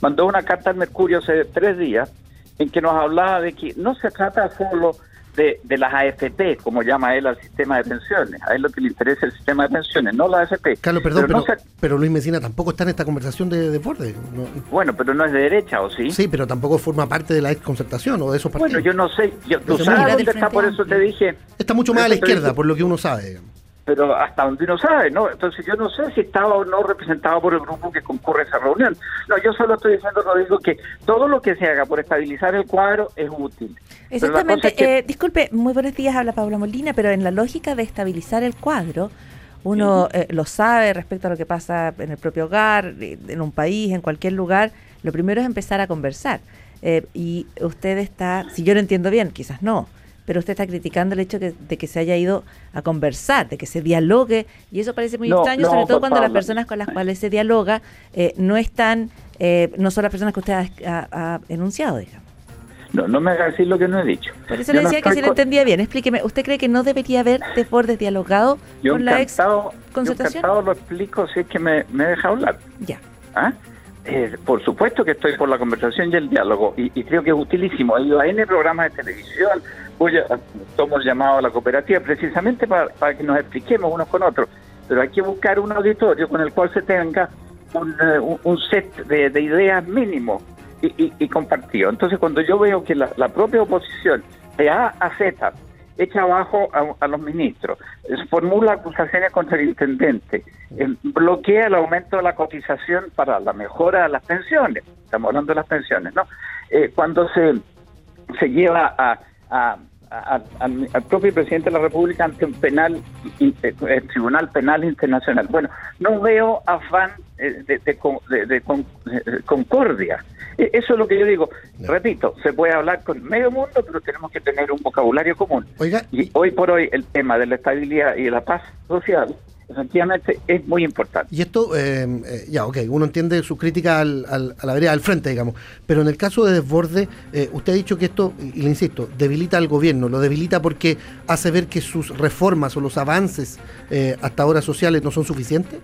mandó una carta al Mercurio hace tres días en que nos hablaba de que no se trata solo de, de las AFP, como llama él al sistema de pensiones. A él lo que le interesa es el sistema de pensiones, no las AFP. Carlos, perdón, Pero pero, no se- pero Luis Mesina tampoco está en esta conversación de Desborde. No- Bueno, pero no es de derecha, ¿o sí? sí, pero tampoco forma parte de la concertación o de esos partidos. Bueno, yo no sé, yo, tú sabes dónde está, por eso te dije, está mucho más a la izquierda, por lo que uno sabe. digamos. Pero hasta donde uno sabe, ¿no? Entonces yo no sé si estaba o no representado por el grupo que concurre a esa reunión. No, yo solo estoy diciendo, Rodrigo, que todo lo que se haga por estabilizar el cuadro es útil. Exactamente. es que- Eh, disculpe, muy buenos días, habla Paula Molina, pero en la lógica de estabilizar el cuadro, uno eh, lo sabe respecto a lo que pasa en el propio hogar, en un país, en cualquier lugar. Lo primero es empezar a conversar. Eh, y usted está, si yo lo entiendo bien, quizás no, pero usted está criticando el hecho que- de que se haya ido a conversar, de que se dialogue, y eso parece muy No, extraño, no, sobre todo cuando las personas con las cuales se dialoga eh, no están, eh, no son las personas que usted ha, ha- ha enunciado, digamos. No, no me haga decir lo que no he dicho. Por eso Yo le no decía que si lo entendía bien. Explíqueme, ¿usted cree que no debería haber desbordes dialogado Yo con la ex yo concertación? encantado lo explico si es que me, me deja hablar. Ya. ¿Ah? Eh, por supuesto que estoy por la conversación y el diálogo y, y creo que es utilísimo. He ido a N programas de televisión, voy a, tomo el llamado a la cooperativa precisamente para, que nos expliquemos unos con otros. Pero hay que buscar un auditorio con el cual se tenga un, eh, set de, de ideas mínimo y, y- compartido. Entonces, cuando yo veo que la, la propia oposición de A a Z echa abajo a, a los ministros, eh, formula acusaciones contra el intendente, eh, bloquea el aumento de la cotización para la mejora de las pensiones, estamos hablando de las pensiones, ¿no? Eh, cuando se, se lleva a, al, propio presidente de la República ante un penal, in- eh, el Tribunal Penal Internacional. Bueno, no veo afán eh, de, de de- de concordia. Eh, Eso es lo que yo digo. Repito, se puede hablar con medio mundo, pero tenemos que tener un vocabulario común. Oiga, Y hoy por hoy el tema de la estabilidad y de la paz social, efectivamente, es muy importante. Y esto, eh, eh, ya, ok, uno entiende su crítica al- al- a la vereda del frente, digamos, pero en el caso de Desborde, eh, usted ha dicho que esto, y y le insisto, debilita al gobierno, lo debilita porque hace ver que sus reformas o los avances eh, hasta ahora sociales no son suficientes.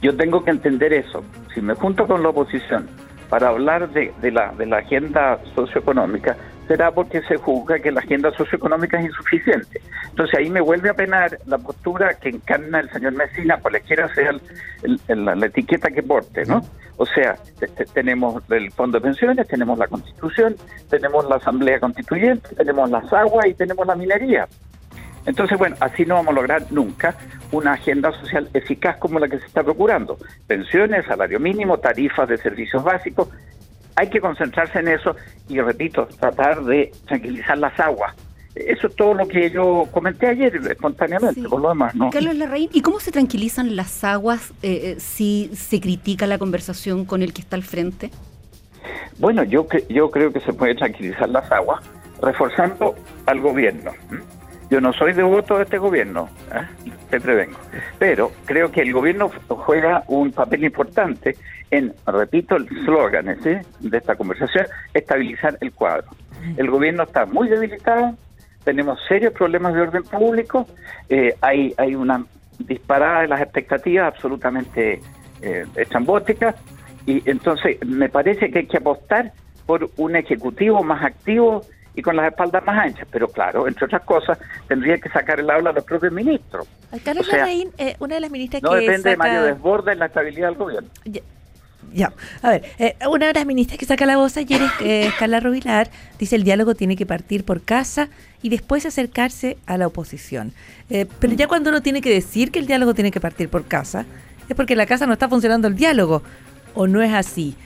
Yo tengo que entender eso. Si me junto con la oposición para hablar de, de la, de la agenda socioeconómica, será porque se juzga que la agenda socioeconómica es insuficiente. Entonces ahí me vuelve a penar la postura que encarna el señor Messina, cualquiera sea el- la, etiqueta que porte, ¿no? O sea, te- te- tenemos el fondo de pensiones, tenemos la constitución, tenemos la asamblea constituyente, tenemos las aguas y tenemos la minería. Entonces, bueno, así no vamos a lograr nunca una agenda social eficaz como la que se está procurando. Pensiones, salario mínimo, tarifas de servicios básicos. Hay que concentrarse en eso y, repito, tratar de tranquilizar las aguas. Eso es todo lo que yo comenté ayer espontáneamente, Sí. por lo demás, ¿no? Carlos Larraín, ¿y cómo se tranquilizan las aguas eh, eh, si se critica la conversación con el que está al frente? Bueno, yo, yo creo que se puede tranquilizar las aguas reforzando al gobierno. Yo no soy devoto de este gobierno, ¿eh? te prevengo, pero creo que el gobierno juega un papel importante en, repito el slogan ¿sí? de esta conversación, estabilizar el cuadro. El gobierno está muy debilitado, tenemos serios problemas de orden público, eh, hay, hay una disparada de las expectativas absolutamente eh, y entonces me parece que hay que apostar por un ejecutivo más activo y con las espaldas más anchas. Pero claro, entre otras cosas, tendría que sacar el habla a los propios ministros. Carlos O sea, Larraín, eh, una de las ministras No que depende de saca- Mario Desborda en la estabilidad del gobierno. Ya, ya. a ver, eh, una de las ministras que saca la voz ayer es eh, Carla Rubilar, dice el diálogo tiene que partir por casa y después acercarse a la oposición. Eh, pero ya cuando uno tiene que decir que el diálogo tiene que partir por casa, es porque en la casa no está funcionando el diálogo, o no es así.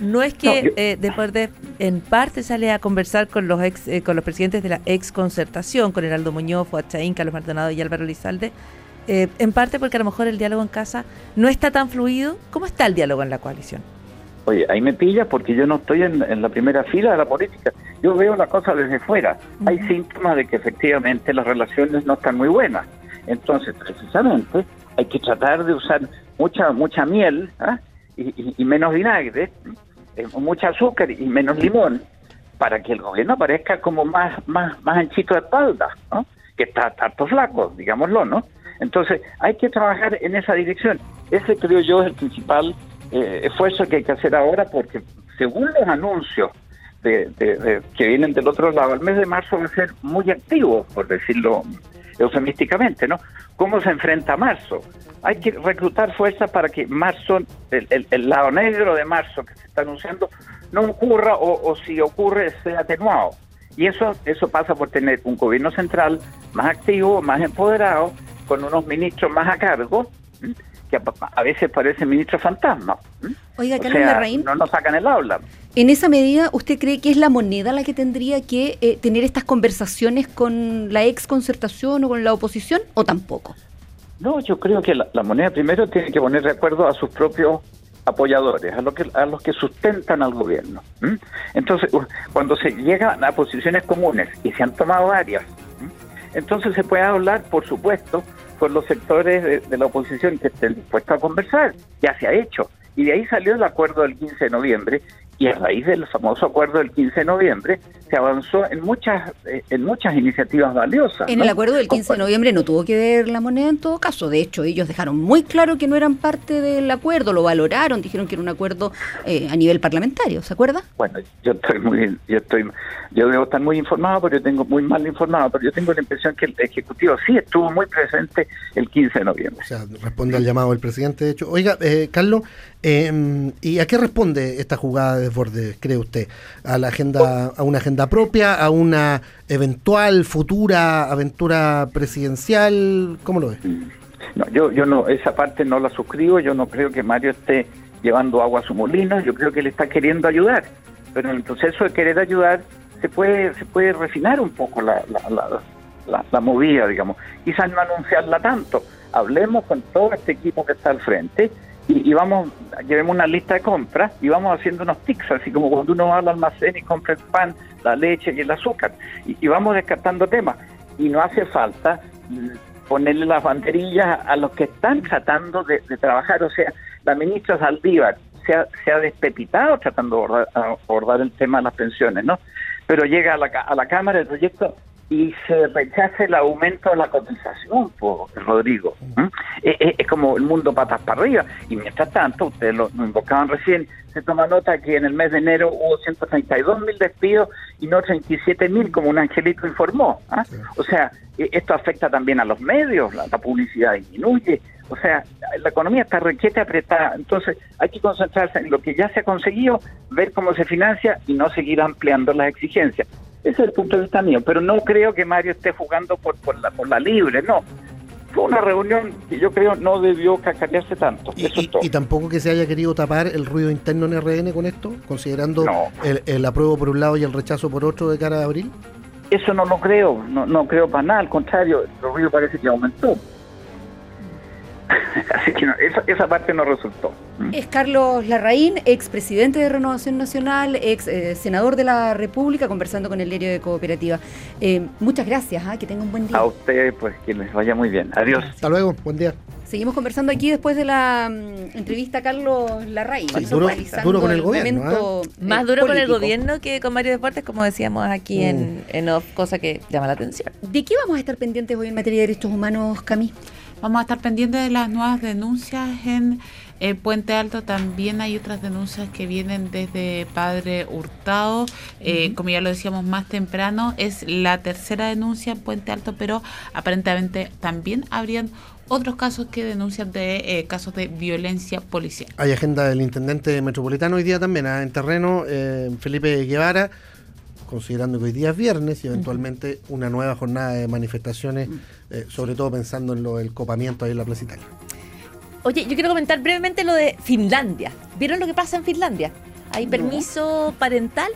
No es que No, yo- eh, después de, en parte sale a conversar con los ex, eh, con los presidentes de la ex concertación, con Heraldo Muñoz, Fuad Chaín, Carlos Maldonado y Álvaro Lizalde, eh, en parte porque a lo mejor el diálogo en casa no está tan fluido. ¿Cómo está el diálogo en la coalición? Oye, ahí me pilla porque yo no estoy en, en la primera fila de la política. Yo veo la cosa desde fuera. Hay síntomas de que efectivamente las relaciones no están muy buenas. Entonces, precisamente, hay que tratar de usar mucha mucha miel ¿ah? y, y- y menos vinagre, eh, mucha azúcar y menos limón, para que el gobierno parezca como más más más anchito de espalda, ¿no? que está tanto flaco, digámoslo, ¿no? Entonces, hay que trabajar en esa dirección. Ese creo yo es el principal eh, esfuerzo que hay que hacer ahora, porque según los anuncios de, de- de- que vienen del otro lado, el mes de marzo va a ser muy activo, por decirlo eufemísticamente, ¿no? ¿Cómo se enfrenta marzo? Hay que reclutar fuerzas para que marzo, el, lado negro de marzo que se está anunciando, no ocurra o, si ocurre sea atenuado. Y eso, eso pasa por tener un gobierno central más activo, más empoderado, con unos ministros más a cargo. Que a, a veces parecen ministros fantasmas. ¿m? Oiga, O Carlos sea, Larraín, no nos sacan el aula. en esa medida, ¿usted cree que es la moneda la que tendría que eh, tener estas conversaciones con la ex concertación o con la oposición o tampoco? No, yo creo que la, la moneda primero tiene que poner de acuerdo a sus propios apoyadores, a, lo que, a los que sustentan al gobierno. Entonces, cuando se llegan a posiciones comunes y se han tomado varias, entonces se puede hablar, por supuesto, con los sectores de, de la oposición que estén dispuestos a conversar. Ya se ha hecho. Y de ahí salió el acuerdo del 15 de noviembre y a raíz del famoso acuerdo del 15 de noviembre se avanzó en muchas eh, en muchas iniciativas valiosas. En ¿no? el acuerdo del 15 de noviembre no tuvo que ver la moneda en todo caso. De hecho, ellos dejaron muy claro que no eran parte del acuerdo, lo valoraron, dijeron que era un acuerdo eh, a nivel parlamentario, ¿se acuerda? Bueno, yo estoy muy, yo estoy, yo debo estar muy informado, pero yo tengo muy mal informado, pero yo tengo la impresión que el ejecutivo sí estuvo muy presente el 15 de noviembre. O sea, responde al llamado del presidente, de hecho. Oiga, eh, Carlos, eh, ¿y a qué responde esta jugada de desborde, cree usted? ¿A la agenda, a una agenda propia, a una eventual futura aventura presidencial? ¿Cómo lo ve? No, yo, yo no, esa parte no la suscribo, yo no creo que Mario esté llevando agua a su molino, yo creo que él está queriendo ayudar, pero en el proceso de querer ayudar se puede, se puede refinar un poco la, la, movida, digamos. Quizás no anunciarla tanto. Hablemos con todo este equipo que está al frente y, vamos, llevemos una lista de compras y vamos haciendo unos tics, así como cuando uno va al almacén y compra el pan, la leche y el azúcar, y, vamos descartando temas. Y no hace falta ponerle las banderillas a los que están tratando de, trabajar. O sea, la ministra Saldívar se ha, se ha despepitado tratando de abordar, el tema de las pensiones, ¿no? Pero llega a la, a la Cámara el proyecto y se rechaza el aumento de la cotización, por Rodrigo. Es, como el mundo patas para arriba. Y mientras tanto, ustedes lo, invocaban recién, se toma nota que en el mes de enero hubo 132 mil despidos y no 37 mil, como un angelito informó. ¿ah? O sea, e, esto afecta también a los medios, la, publicidad disminuye. O sea, la economía está requete apretada. Entonces, hay que concentrarse en lo que ya se ha conseguido, ver cómo se financia y no seguir ampliando las exigencias. Ese es el punto de vista mío, pero no creo que Mario esté jugando por, por, la, por la libre, no. Fue una reunión que yo creo no debió cacarearse tanto. Y, y, tampoco que se haya querido tapar el ruido interno en RN con esto, considerando el, el, apruebo por un lado y el rechazo por otro de cara a abril. Eso no lo creo, no, no creo para nada, al contrario, el ruido parece que aumentó. Así que esa, parte no resultó. Mm. Es Carlos Larraín, ex presidente de Renovación Nacional, ex eh, senador de la República, conversando con el diario de Cooperativa. Eh, muchas gracias, ¿ah? que tenga un buen día. A ustedes, pues que les vaya muy bien. Adiós. Hasta luego, buen día. Seguimos conversando aquí después de la mm, entrevista a Carlos Larraín. duro, con el, gobierno. ¿ah? Más duro con el gobierno que con Mario Deportes, como decíamos aquí en, mm. en off, cosa que llama la atención. ¿De qué vamos a estar pendientes hoy en materia de derechos humanos, Camille? Vamos a estar pendientes de las nuevas denuncias en el Puente Alto. También hay otras denuncias que vienen desde Padre Hurtado. Eh, como ya lo decíamos más temprano, es la tercera denuncia en Puente Alto, pero aparentemente también habrían otros casos que denuncian de eh, casos de violencia policial. Hay agenda del intendente metropolitano hoy día también, ¿ah? en terreno, eh, Felipe Guevara considerando que hoy día es viernes y eventualmente una nueva jornada de manifestaciones, eh, sobre todo pensando en lo del copamiento ahí en la Plaza Italia. Oye, yo quiero comentar brevemente lo de Finlandia. ¿Vieron lo que pasa en Finlandia? Hay permiso parental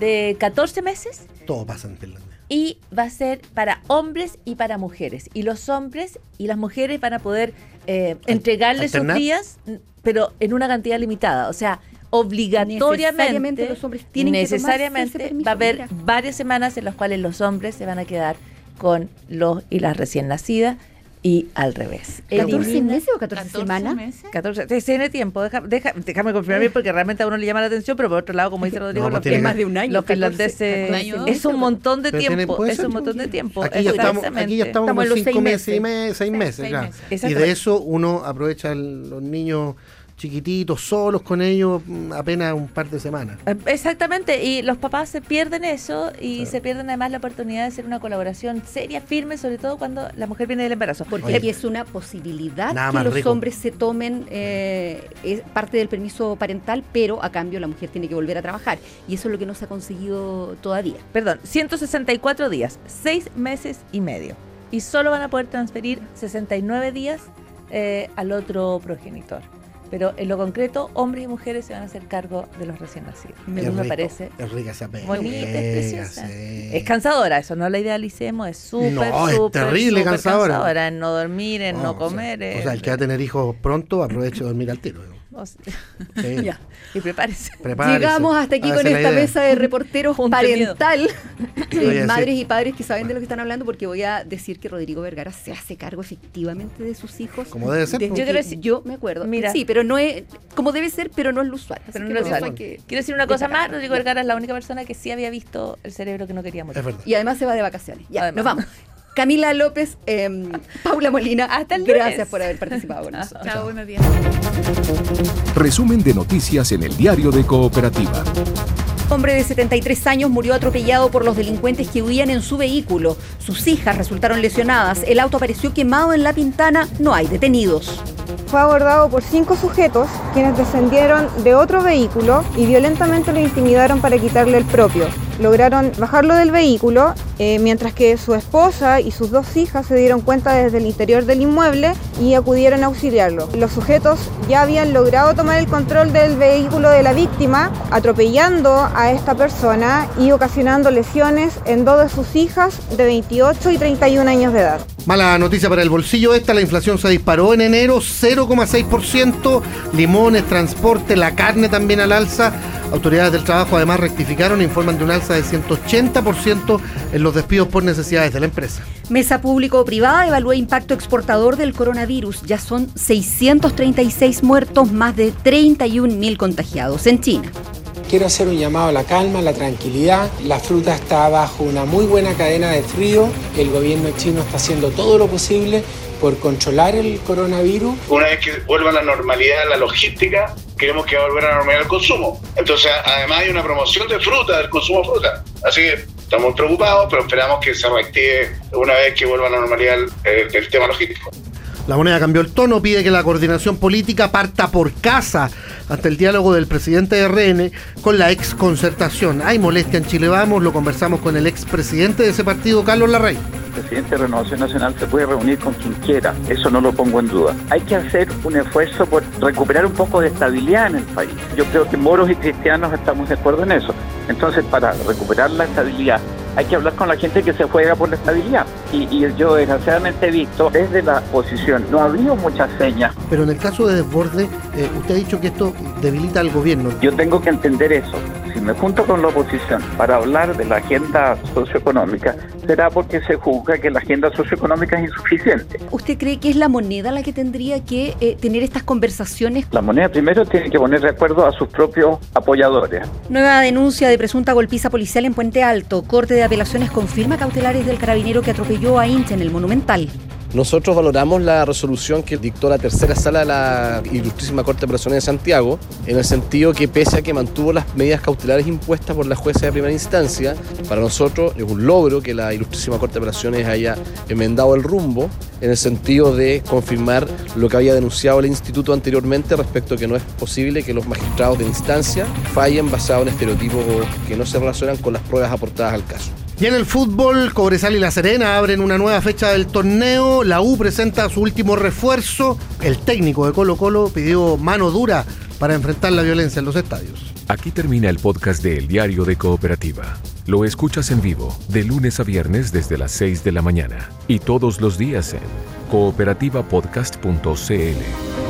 de 14 meses. Todo pasa en Finlandia. Y va a ser para hombres y para mujeres. Y los hombres y las mujeres van a poder eh, entregarles sus días, pero en una cantidad limitada. O sea, obligatoriamente los hombres tienen necesariamente va a haber varias semanas en las cuales los hombres se van a quedar con los y las recién nacidas y al revés. ¿14 meses o 14, semanas? Meses? 14 tiene tiempo, deja, deja, déjame confirmar bien porque realmente a uno le llama la atención, pero por otro lado, como dice Rodrigo, los, es más de un año. Los finlandeses es un montón de tiempo, es un montón de tiempo. Aquí ya estamos, aquí ya estamos, con los 5 meses, y meses, 6 meses, Y de eso uno aprovecha los niños chiquititos, solos con ellos, mm, apenas un par de semanas. Eh, exactamente, y los papás se pierden eso y se pierden además la oportunidad de hacer una colaboración seria, firme, sobre todo cuando la mujer viene del embarazo. Porque aquí es una posibilidad que los hombres se tomen eh, parte del permiso parental, pero a cambio la mujer tiene que volver a trabajar. Y eso es lo que no se ha conseguido todavía. Perdón, 164 días, 6 meses y medio. Y solo van a poder transferir 69 días eh, al otro progenitor. Pero en lo concreto, hombres y mujeres se van a hacer cargo de los recién nacidos. Es me parece. Es rica esa pega. Bonita, es preciosa. Es cansadora, eso no la idealicemos, es súper, no, es terrible cansadora. cansadora. En no dormir, en no, comer. O sea, el que va a tener hijos pronto, aproveche de dormir al tiro. Ya, y prepárese. Llegamos hasta aquí con esta mesa de reporteros parental, madres y padres que saben de lo que están hablando, porque voy a decir que Rodrigo Vergara se hace cargo efectivamente de sus hijos. Como debe ser. Yo, me acuerdo. Mira, sí, pero no es, como debe ser, pero no es lo usual. Pero no Quiero decir una cosa más, Rodrigo Vergara es la única persona que sí había visto el cerebro que no quería morir. Y además se va de vacaciones. Ya, nos vamos. Camila López, em, Paula Molina, hasta el Gracias por haber participado con nosotros. Chao, buenos días. Resumen de noticias en el diario de Cooperativa. Hombre de 73 años murió atropellado por los delincuentes que huían en su vehículo. Sus hijas resultaron lesionadas. El auto apareció quemado en la pintana. No hay detenidos. Fue abordado por cinco sujetos quienes descendieron de otro vehículo y violentamente lo intimidaron para quitarle el propio. lograron bajarlo del vehículo, eh, mientras que su esposa y sus dos hijas se dieron cuenta desde el interior del inmueble y acudieron a auxiliarlo. Los sujetos ya habían logrado tomar el control del vehículo de la víctima, atropellando a esta persona y ocasionando lesiones en dos de sus hijas de 28 y 31 años de edad. Mala noticia para el bolsillo esta, la inflación se disparó en enero 0,6%, limones, transporte, la carne también al alza. Autoridades del trabajo además rectificaron e informan de un alza de 180% en los despidos por necesidades de la empresa. Mesa público-privada evalúa impacto exportador del coronavirus. Ya son 636 muertos, más de 31.000 contagiados en China. Quiero hacer un llamado a la calma, a la tranquilidad. La fruta está bajo una muy buena cadena de frío. El gobierno chino está haciendo todo lo posible por controlar el coronavirus. Una vez que vuelva a la normalidad la logística, queremos que va a volver a la normalidad el consumo. Entonces, además hay una promoción de fruta, del consumo de fruta. Así que estamos preocupados, pero esperamos que se reactive una vez que vuelva a la normalidad el tema logístico. La moneda cambió el tono, pide que la coordinación política parta por casa ante el diálogo del presidente de RN con la ex concertación. Hay molestia en Chile Vamos, lo conversamos con el ex presidente de ese partido, Carlos Larrey. El presidente de Renovación Nacional se puede reunir con quien quiera, eso no lo pongo en duda. Hay que hacer un esfuerzo por recuperar un poco de estabilidad en el país. Yo creo que moros y cristianos estamos de acuerdo en eso. Entonces, para recuperar la estabilidad, hay que hablar con la gente que se juega por la estabilidad. Y, y, yo desgraciadamente he visto desde la oposición, no ha habido muchas señas. Pero en el caso de desborde, eh, usted ha dicho que esto debilita al gobierno. Yo tengo que entender eso. Si me junto con la oposición para hablar de la agenda socioeconómica, será porque se juzga que la agenda socioeconómica es insuficiente. ¿Usted cree que es la moneda la que tendría que eh, tener estas conversaciones? La moneda primero tiene que poner de acuerdo a sus propios apoyadores. Nueva denuncia de presunta golpiza policial en Puente Alto. Corte de apelaciones confirma cautelares del carabinero que atropelló a Inche en el Monumental. Nosotros valoramos la resolución que dictó la tercera sala de la Ilustrísima Corte de Operaciones de Santiago, en el sentido que pese a que mantuvo las medidas cautelares impuestas por la jueza de primera instancia, para nosotros es un logro que la Ilustrísima Corte de Operaciones haya enmendado el rumbo, en el sentido de confirmar lo que había denunciado el instituto anteriormente respecto a que no es posible que los magistrados de instancia fallen basado en estereotipos que no se relacionan con las pruebas aportadas al caso. Y en el fútbol, Cobresal y La Serena abren una nueva fecha del torneo. La U presenta su último refuerzo. El técnico de Colo Colo pidió mano dura para enfrentar la violencia en los estadios. Aquí termina el podcast de El Diario de Cooperativa. Lo escuchas en vivo de lunes a viernes desde las 6 de la mañana y todos los días en cooperativapodcast.cl.